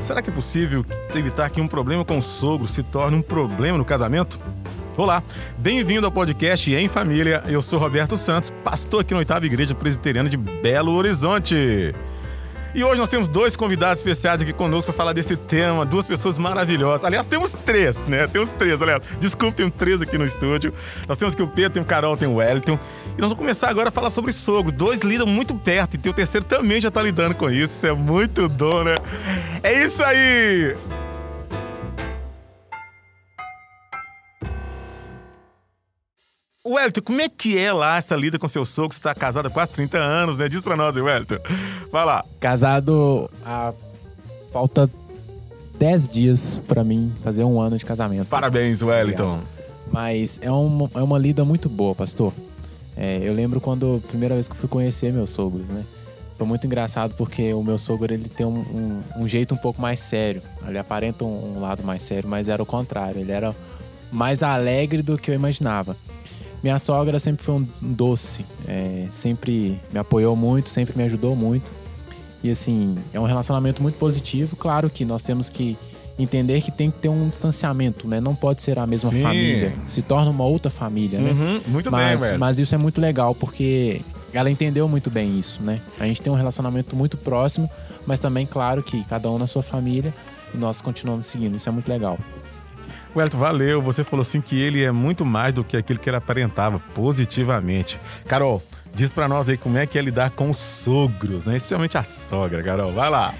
Será que é possível evitar que um problema com o sogro se torne um problema no casamento? Olá, bem-vindo ao podcast Em Família. Eu sou Roberto Santos, pastor aqui na Oitava Igreja Presbiteriana de Belo Horizonte. E hoje nós temos dois convidados especiais aqui conosco para falar desse tema, duas pessoas maravilhosas. Aliás, temos três, né? Temos três, aliás. Desculpa, tem três aqui no estúdio. Nós temos aqui o Pedro, tem o Carol, tem o Wellington. E nós vamos começar agora a falar sobre sogro. Dois lidam muito perto e o terceiro também já está lidando com isso. Isso é muito dom, né? É isso aí! Wellington, como é que é lá essa lida com seu sogro? Você está casado há quase 30 anos, né? Diz pra nós, Wellington. Vai lá. Casado há... Falta 10 dias para mim fazer um ano de casamento. Parabéns, Wellington. Obrigado. Mas é uma, é uma lida muito boa, pastor. É, eu lembro quando a primeira vez que fui conhecer meus sogros, né? Foi muito engraçado porque o meu sogro ele tem um, um, um jeito um pouco mais sério. Ele aparenta um, um lado mais sério, mas era o contrário. Ele era mais alegre do que eu imaginava. Minha sogra sempre foi um doce, é, sempre me apoiou muito, sempre me ajudou muito. E assim, é um relacionamento muito positivo. Claro que nós temos que entender que tem que ter um distanciamento, né? Não pode ser a mesma Sim. família. Se torna uma outra família, né? Uhum, muito mas, bem, velho. Mas isso é muito legal, porque ela entendeu muito bem isso, né? A gente tem um relacionamento muito próximo, mas também, claro, que cada um na sua família e nós continuamos seguindo. Isso é muito legal. Wellington, valeu. Você falou assim que ele é muito mais do que aquilo que ele aparentava, positivamente. Carol, diz para nós aí como é que é lidar com os sogros, né? Especialmente a sogra, Carol. Vai lá.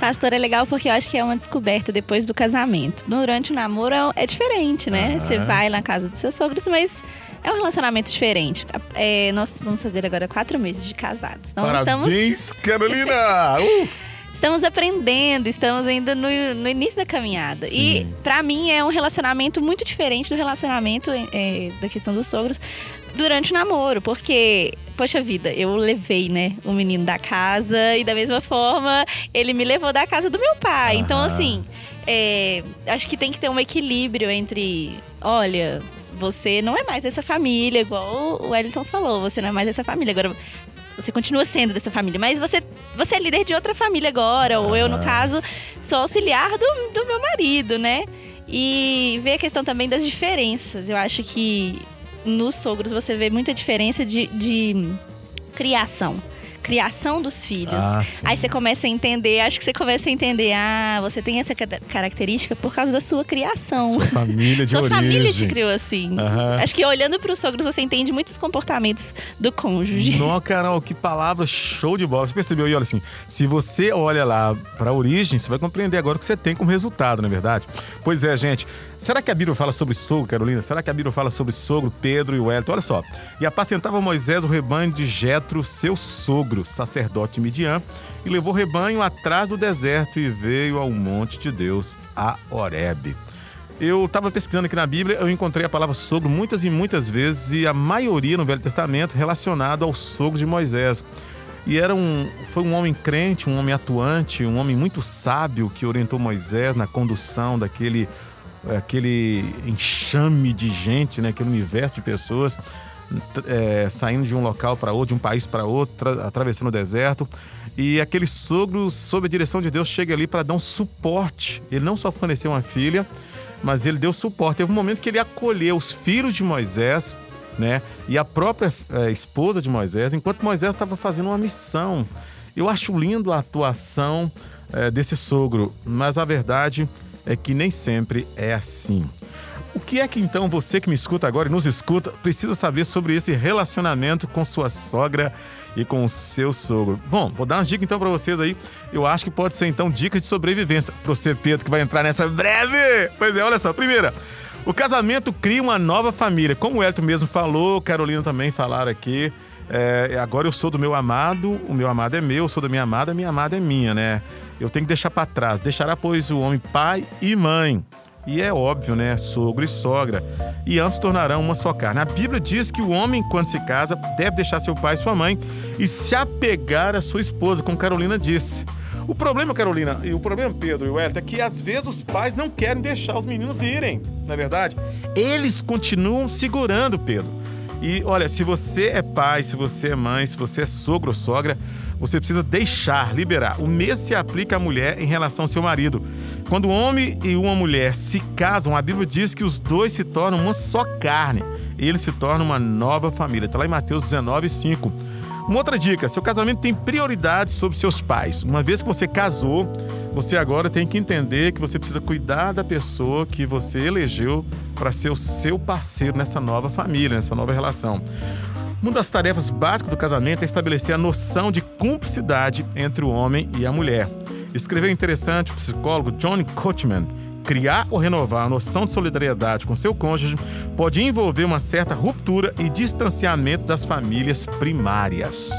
Pastor, é legal porque eu acho que é uma descoberta depois do casamento. Durante o namoro é, é diferente, né? Você vai na casa dos seus sogros, mas é um relacionamento diferente. É, nós vamos fazer agora quatro meses de casados. Então, Parabéns, estamos... Carolina! Uh! Estamos aprendendo, estamos ainda no, no início da caminhada. Sim. E para mim é um relacionamento muito diferente do relacionamento é, da questão dos sogros durante o namoro, porque poxa vida, eu levei, né, o menino da casa e da mesma forma ele me levou da casa do meu pai. Aham. Então, assim, é, acho que tem que ter um equilíbrio entre, olha, você não é mais dessa família, igual o Wellington falou, você não é mais dessa família. Agora, você continua sendo dessa família, mas você, você é líder de outra família agora, ou eu, no caso, sou auxiliar do, do meu marido, né? E ver a questão também das diferenças. Eu acho que nos sogros você vê muita diferença de, de criação criação dos filhos. Ah, Aí você começa a entender, acho que você começa a entender, ah, você tem essa característica por causa da sua criação. Sua família de sua origem. Sua família te criou assim. Uhum. Acho que olhando para os sogros você entende muitos comportamentos do cônjuge. Não, Carol, que palavra show de bola. Você percebeu? E olha assim, se você olha lá para a origem, você vai compreender agora o que você tem como resultado, não é verdade? Pois é, gente. Será que a Bíblia fala sobre sogro, Carolina? Será que a Bíblia fala sobre sogro, Pedro e Wellington? Olha só. E apacentava Moisés o rebanho de Jetro, seu sogro, sacerdote Midian, e levou rebanho atrás do deserto e veio ao monte de Deus, a Horebe. Eu estava pesquisando aqui na Bíblia, eu encontrei a palavra sogro muitas e muitas vezes, e a maioria no Velho Testamento relacionado ao sogro de Moisés. E era um, foi um homem crente, um homem atuante, um homem muito sábio que orientou Moisés na condução daquele aquele enxame de gente, né, aquele universo de pessoas é, saindo de um local para outro, de um país para outro, atravessando o deserto. E aquele sogro, sob a direção de Deus, chega ali para dar um suporte. Ele não só forneceu uma filha, mas ele deu suporte. Teve um momento que ele acolheu os filhos de Moisés, né? E a própria é, esposa de Moisés, enquanto Moisés estava fazendo uma missão. Eu acho lindo a atuação é, desse sogro, mas a verdade é que nem sempre é assim. O que é que então você que me escuta agora e nos escuta precisa saber sobre esse relacionamento com sua sogra e com seu sogro? Bom, vou dar umas dicas então para vocês aí. Eu acho que pode ser então dicas de sobrevivência para você, Pedro, que vai entrar nessa breve. Pois é, olha só. Primeira, o casamento cria uma nova família. Como o Elton mesmo falou, Carolina também falaram aqui. É, agora eu sou do meu amado, o meu amado é meu, eu sou da minha amada, a minha amada é minha, né? Eu tenho que deixar para trás. Deixará, pois, o homem pai e mãe. E é óbvio, né? Sogro e sogra. E ambos tornarão uma só carne. A Bíblia diz que o homem, quando se casa, deve deixar seu pai e sua mãe e se apegar à sua esposa, como Carolina disse. O problema, Carolina, e o problema, Pedro e Hélio, é que às vezes os pais não querem deixar os meninos irem, não é verdade? Eles continuam segurando, Pedro. E olha, se você é pai, se você é mãe, se você é sogro ou sogra, você precisa deixar, liberar. O mesmo se aplica à mulher em relação ao seu marido. Quando um homem e uma mulher se casam, a Bíblia diz que os dois se tornam uma só carne. E eles se tornam uma nova família. Está lá em Mateus 19, 5. Uma outra dica: seu casamento tem prioridade sobre seus pais. Uma vez que você casou, você agora tem que entender que você precisa cuidar da pessoa que você elegeu para ser o seu parceiro nessa nova família, nessa nova relação. Uma das tarefas básicas do casamento é estabelecer a noção de cumplicidade entre o homem e a mulher. Escreveu interessante o psicólogo John Coachman. Criar ou renovar a noção de solidariedade com seu cônjuge pode envolver uma certa ruptura e distanciamento das famílias primárias.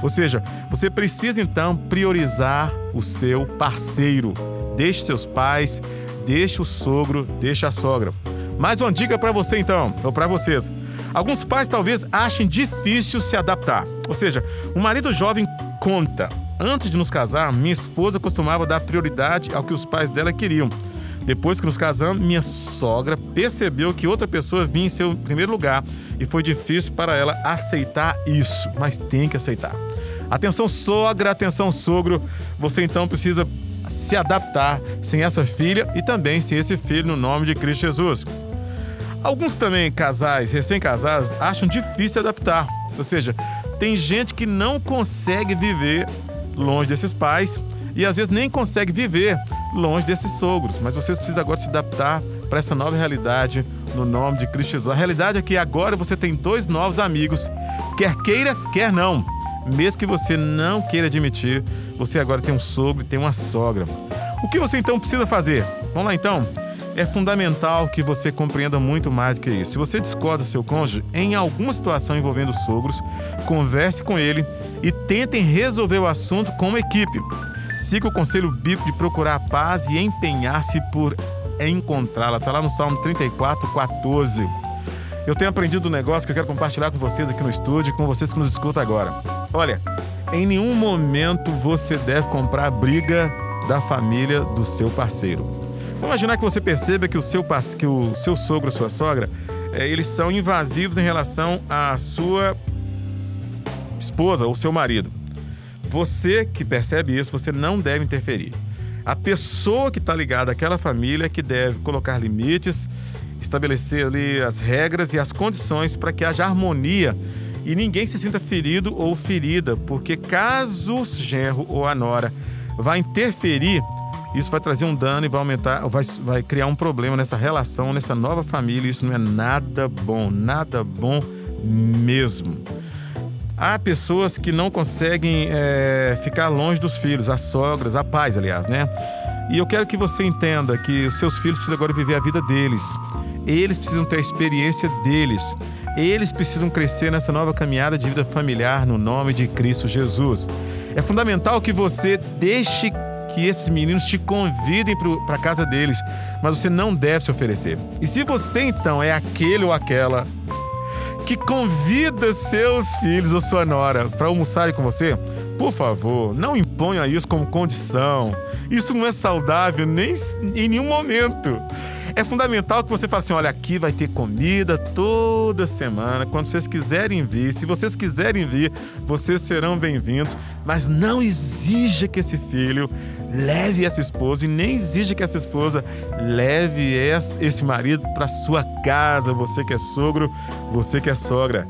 Ou seja, você precisa então priorizar o seu parceiro. Deixe seus pais, deixe o sogro, deixe a sogra. Mais uma dica para você então, ou para vocês. Alguns pais talvez achem difícil se adaptar. Ou seja, um marido jovem conta. Antes de nos casar, minha esposa costumava dar prioridade ao que os pais dela queriam. Depois que nos casamos, minha sogra percebeu que outra pessoa vinha em seu primeiro lugar e foi difícil para ela aceitar isso, mas tem que aceitar. Atenção sogra, atenção sogro, você então precisa se adaptar sem essa filha e também sem esse filho no nome de Cristo Jesus. Alguns também casais, recém-casados, acham difícil adaptar. Ou seja, tem gente que não consegue viver longe desses pais e às vezes nem consegue viver longe desses sogros. Mas vocês precisam agora se adaptar para essa nova realidade no nome de Cristo Jesus. A realidade é que agora você tem dois novos amigos, quer queira, quer não. Mesmo que você não queira admitir, você agora tem um sogro e tem uma sogra. O que você então precisa fazer? Vamos lá então é fundamental que você compreenda muito mais do que isso. Se você discorda do seu cônjuge em alguma situação envolvendo sogros, converse com ele e tentem resolver o assunto como equipe. Siga o conselho bíblico de procurar a paz e empenhar-se por encontrá-la. Está lá no Salmo 34, 14. Eu tenho aprendido um negócio que eu quero compartilhar com vocês aqui no estúdio e com vocês que nos escutam agora. Olha, em nenhum momento você deve comprar a briga da família do seu parceiro. Vamos imaginar que você perceba que o seu, que o seu sogro, sua sogra, é, eles são invasivos em relação à sua esposa ou seu marido. Você que percebe isso, você não deve interferir. A pessoa que está ligada àquela família é que deve colocar limites, estabelecer ali as regras e as condições para que haja harmonia e ninguém se sinta ferido ou ferida, porque caso o genro ou a nora vá interferir, isso vai trazer um dano e vai aumentar, vai, vai criar um problema nessa relação, nessa nova família. Isso não é nada bom, nada bom mesmo. Há pessoas que não conseguem é, ficar longe dos filhos, as sogras, a pais, aliás, né? E eu quero que você entenda que os seus filhos precisam agora viver a vida deles. Eles precisam ter a experiência deles. Eles precisam crescer nessa nova caminhada de vida familiar no nome de Cristo Jesus. É fundamental que você deixe que esses meninos te convidem para a casa deles, mas você não deve se oferecer. E se você então é aquele ou aquela que convida seus filhos ou sua nora para almoçarem com você, por favor, não imponha isso como condição. Isso não é saudável nem em nenhum momento é fundamental que você fale assim: olha, aqui vai ter comida toda semana. Quando vocês quiserem vir, se vocês quiserem vir, vocês serão bem-vindos. Mas não exija que esse filho leve essa esposa e nem exija que essa esposa leve esse marido para sua casa. Você que é sogro, você que é sogra.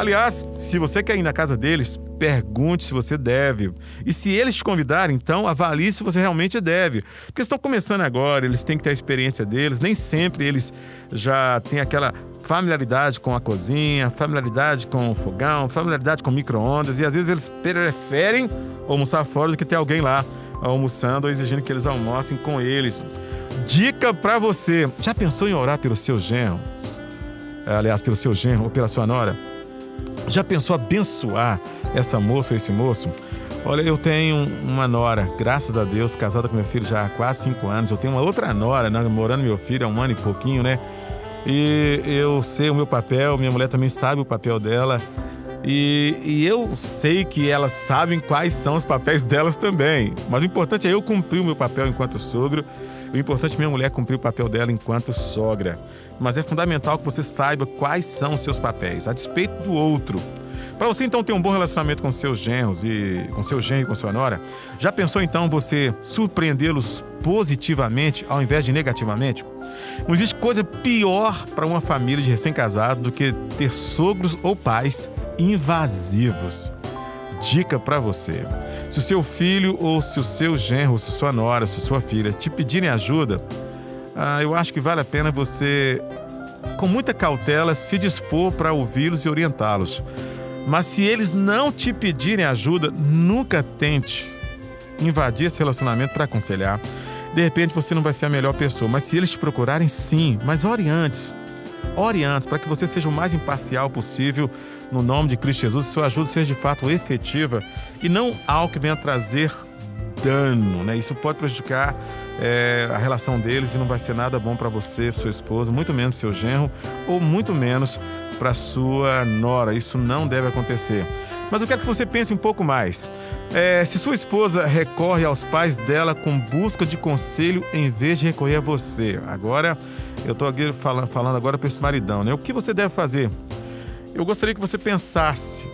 Aliás, se você quer ir na casa deles, pergunte se você deve. E se eles te convidarem, então avalie se você realmente deve. Porque estão começando agora, eles têm que ter a experiência deles, nem sempre eles já têm aquela familiaridade com a cozinha, familiaridade com o fogão, familiaridade com micro-ondas, e às vezes eles preferem almoçar fora do que ter alguém lá almoçando ou exigindo que eles almocem com eles. Dica para você: já pensou em orar pelos seus genros? Aliás, pelo seu genro ou pela sua nora? Já pensou abençoar essa moça ou esse moço? Olha, eu tenho uma nora, graças a Deus, casada com meu filho já há quase cinco anos. Eu tenho uma outra nora, né, morando meu filho há um ano e pouquinho, né? E eu sei o meu papel, minha mulher também sabe o papel dela. E, e, eu sei que elas sabem quais são os papéis delas também. Mas o importante é eu cumprir o meu papel enquanto sogro. O importante é minha mulher cumprir o papel dela enquanto sogra mas é fundamental que você saiba quais são os seus papéis, a despeito do outro. Para você então ter um bom relacionamento com seus genros e com seu genro e com sua nora, já pensou então você surpreendê-los positivamente ao invés de negativamente? Não existe coisa pior para uma família de recém-casado do que ter sogros ou pais invasivos. Dica para você: se o seu filho ou se o seu genro, se sua nora, se sua filha te pedirem ajuda, ah, eu acho que vale a pena você, com muita cautela, se dispor para ouvi-los e orientá-los. Mas se eles não te pedirem ajuda, nunca tente invadir esse relacionamento para aconselhar. De repente você não vai ser a melhor pessoa, mas se eles te procurarem, sim. Mas ore antes. Ore antes para que você seja o mais imparcial possível no nome de Cristo Jesus sua ajuda seja de fato efetiva e não algo que venha trazer dano, né? Isso pode prejudicar é, a relação deles e não vai ser nada bom para você, sua esposa, muito menos seu genro ou muito menos para sua nora. Isso não deve acontecer. Mas eu quero que você pense um pouco mais. É, se sua esposa recorre aos pais dela com busca de conselho em vez de recorrer a você, agora eu estou aqui falando, agora para esse maridão, né? O que você deve fazer? Eu gostaria que você pensasse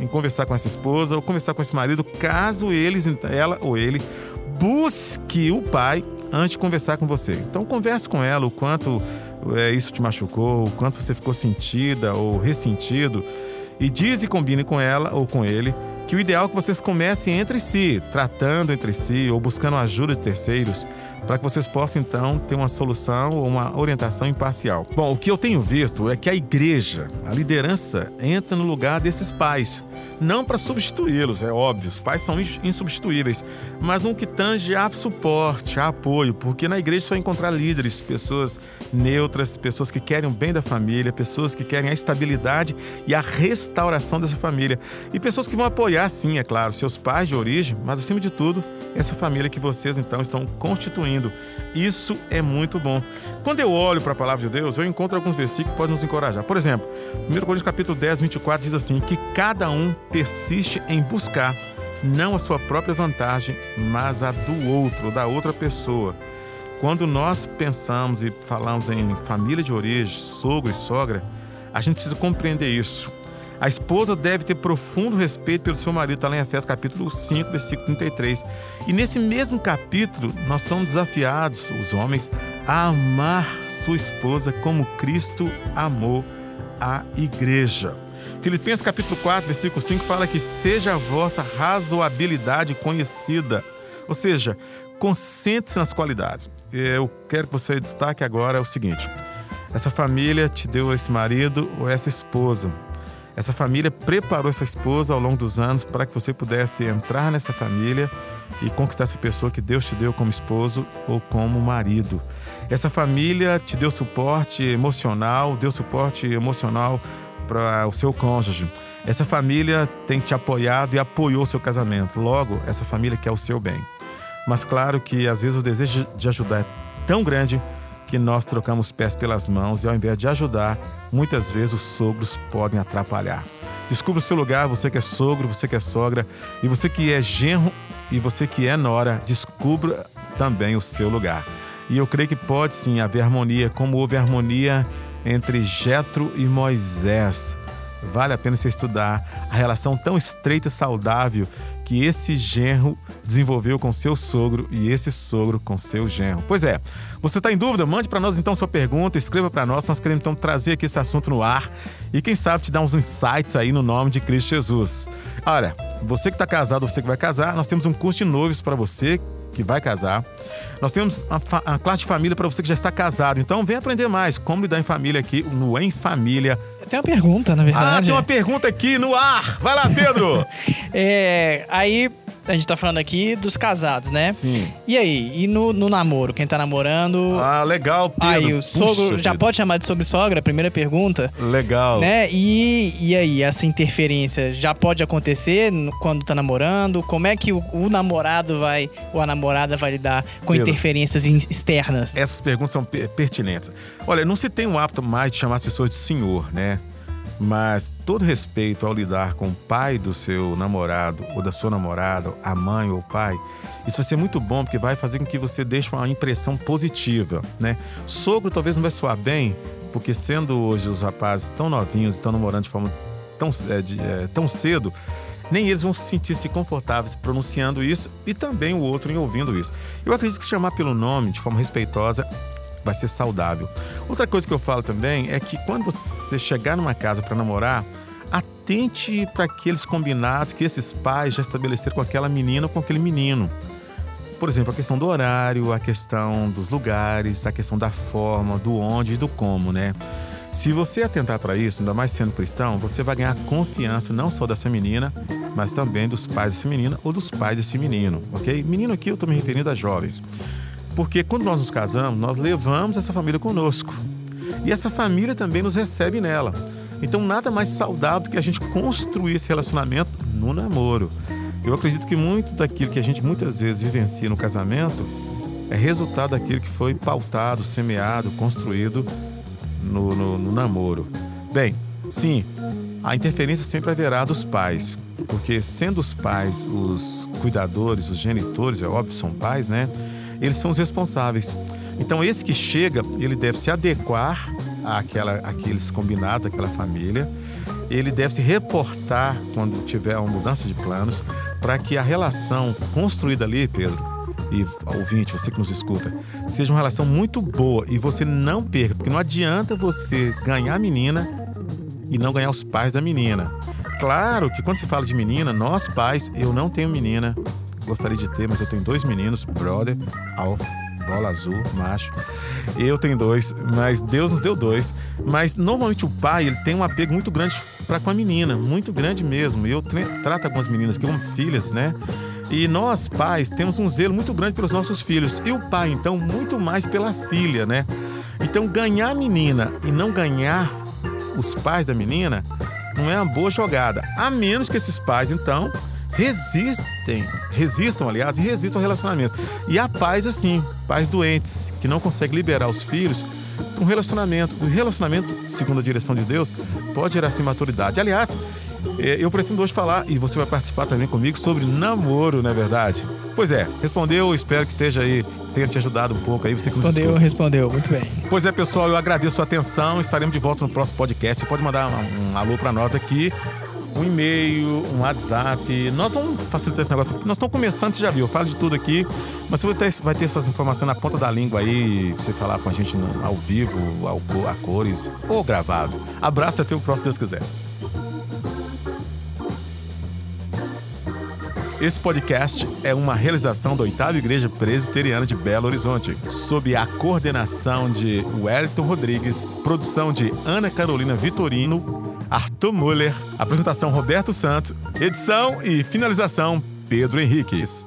em conversar com essa esposa ou conversar com esse marido, caso eles, ela ou ele busque o pai antes de conversar com você. Então converse com ela o quanto é, isso te machucou, o quanto você ficou sentida ou ressentido e diz e combine com ela ou com ele que o ideal é que vocês comecem entre si, tratando entre si ou buscando ajuda de terceiros para que vocês possam então ter uma solução ou uma orientação imparcial. Bom, o que eu tenho visto é que a igreja, a liderança, entra no lugar desses pais. Não para substituí-los, é óbvio, os pais são insubstituíveis, mas no que tange a suporte, a apoio, porque na igreja vai encontrar líderes, pessoas neutras, pessoas que querem o bem da família, pessoas que querem a estabilidade e a restauração dessa família. E pessoas que vão apoiar, sim, é claro, seus pais de origem, mas acima de tudo, essa família que vocês então estão constituindo. Isso é muito bom. Quando eu olho para a palavra de Deus, eu encontro alguns versículos que podem nos encorajar. Por exemplo, 1 Coríntios capítulo 10, 24 diz assim: que cada um persiste em buscar não a sua própria vantagem, mas a do outro, da outra pessoa. Quando nós pensamos e falamos em família de origem, sogro e sogra, a gente precisa compreender isso. A esposa deve ter profundo respeito pelo seu marido, está lá em Efésios capítulo 5, versículo 33. E nesse mesmo capítulo, nós somos desafiados, os homens, a amar sua esposa como Cristo amou a igreja. Filipenses capítulo 4, versículo 5 fala que seja a vossa razoabilidade conhecida. Ou seja, concentre-se nas qualidades. Eu quero que você destaque agora o seguinte: essa família te deu esse marido ou essa esposa. Essa família preparou essa esposa ao longo dos anos para que você pudesse entrar nessa família e conquistar essa pessoa que Deus te deu como esposo ou como marido. Essa família te deu suporte emocional, deu suporte emocional para o seu cônjuge. Essa família tem te apoiado e apoiou o seu casamento. Logo, essa família quer o seu bem. Mas claro que às vezes o desejo de ajudar é tão grande que nós trocamos pés pelas mãos e ao invés de ajudar, muitas vezes os sogros podem atrapalhar. Descubra o seu lugar, você que é sogro, você que é sogra, e você que é genro e você que é nora, descubra também o seu lugar. E eu creio que pode sim haver harmonia, como houve harmonia entre Jetro e Moisés. Vale a pena você estudar a relação tão estreita e saudável que esse genro desenvolveu com seu sogro e esse sogro com seu genro. Pois é, você está em dúvida? Mande para nós então sua pergunta, escreva para nós. Nós queremos então trazer aqui esse assunto no ar e quem sabe te dar uns insights aí no nome de Cristo Jesus. Olha, você que está casado, você que vai casar, nós temos um curso de noivos para você que vai casar. Nós temos a, classe de família para você que já está casado. Então vem aprender mais como lidar em família aqui no Em Família. Tem uma pergunta, na verdade. Ah, tem uma pergunta aqui no ar. Vai lá, Pedro. é, aí a gente tá falando aqui dos casados, né? Sim. E aí, e no, no namoro? Quem tá namorando? Ah, legal, Pedro. Aí, o sogro Puxa já vida. pode chamar de sobre sogra? Primeira pergunta. Legal. Né? E, e aí, essa interferência já pode acontecer quando tá namorando? Como é que o, o namorado vai, ou a namorada vai lidar com Pedro, interferências externas? Essas perguntas são pertinentes. Olha, não se tem um hábito mais de chamar as pessoas de senhor, né? Mas todo respeito ao lidar com o pai do seu namorado ou da sua namorada, a mãe ou o pai, isso vai ser muito bom porque vai fazer com que você deixe uma impressão positiva, né? Sogro talvez não vai soar bem, porque sendo hoje os rapazes tão novinhos estão namorando de forma tão, é, de, é, tão cedo, nem eles vão se sentir-se confortáveis pronunciando isso e também o outro em ouvindo isso. Eu acredito que chamar pelo nome de forma respeitosa vai ser saudável. Outra coisa que eu falo também é que quando você chegar numa casa para namorar, atente para aqueles combinados que esses pais já estabeleceram com aquela menina ou com aquele menino. Por exemplo, a questão do horário, a questão dos lugares, a questão da forma, do onde e do como, né? Se você atentar para isso, ainda mais sendo cristão, você vai ganhar confiança não só dessa menina, mas também dos pais dessa menina ou dos pais desse menino, ok? Menino aqui eu estou me referindo a jovens. Porque quando nós nos casamos, nós levamos essa família conosco. E essa família também nos recebe nela. Então, nada mais saudável do que a gente construir esse relacionamento no namoro. Eu acredito que muito daquilo que a gente muitas vezes vivencia no casamento é resultado daquilo que foi pautado, semeado, construído no, no, no namoro. Bem, sim, a interferência sempre haverá dos pais, porque sendo os pais os cuidadores, os genitores, é óbvio, são pais, né? Eles são os responsáveis. Então, esse que chega, ele deve se adequar àquela, àqueles combinados, àquela família. Ele deve se reportar quando tiver uma mudança de planos, para que a relação construída ali, Pedro, e ouvinte, você que nos escuta, seja uma relação muito boa e você não perca, porque não adianta você ganhar a menina e não ganhar os pais da menina. Claro que quando se fala de menina, nós pais, eu não tenho menina, gostaria de ter, mas eu tenho dois meninos, brother, Alf, bola azul, macho. Eu tenho dois, mas Deus nos deu dois. Mas normalmente o pai ele tem um apego muito grande para com a menina, muito grande mesmo. Eu trato algumas meninas que como filhas, né? E nós, pais, temos um zelo muito grande pelos nossos filhos. E o pai, então, muito mais pela filha, né? Então, ganhar a menina e não ganhar os pais da menina não é uma boa jogada. A menos que esses pais, então, resistem, resistam, aliás, e resistam ao relacionamento. E há pais assim, pais doentes, que não conseguem liberar os filhos para um relacionamento. O relacionamento, segundo a direção de Deus, pode gerar assim maturidade. Aliás, é, eu pretendo hoje falar, e você vai participar também comigo, sobre namoro, não é verdade? Pois é, respondeu, espero que esteja aí, tenha te ajudado um pouco aí. Você que respondeu, respondeu, muito bem. Pois é, pessoal, eu agradeço a atenção, estaremos de volta no próximo podcast. Você pode mandar um, um alô para nós aqui um e-mail, um WhatsApp. Nós vamos facilitar esse negócio. Nós estamos começando, você já viu, eu falo de tudo aqui, mas você vai ter, vai ter essas informações na ponta da língua aí, você falar com a gente no, ao vivo, ao, a cores ou gravado. Abraço até o próximo, Deus quiser. Esse podcast é uma realização da Oitava Igreja Presbiteriana de Belo Horizonte, sob a coordenação de Wellington Rodrigues, produção de Ana Carolina Vitorino, Arthur Muller, apresentação Roberto Santos, edição e finalização Pedro Henriques.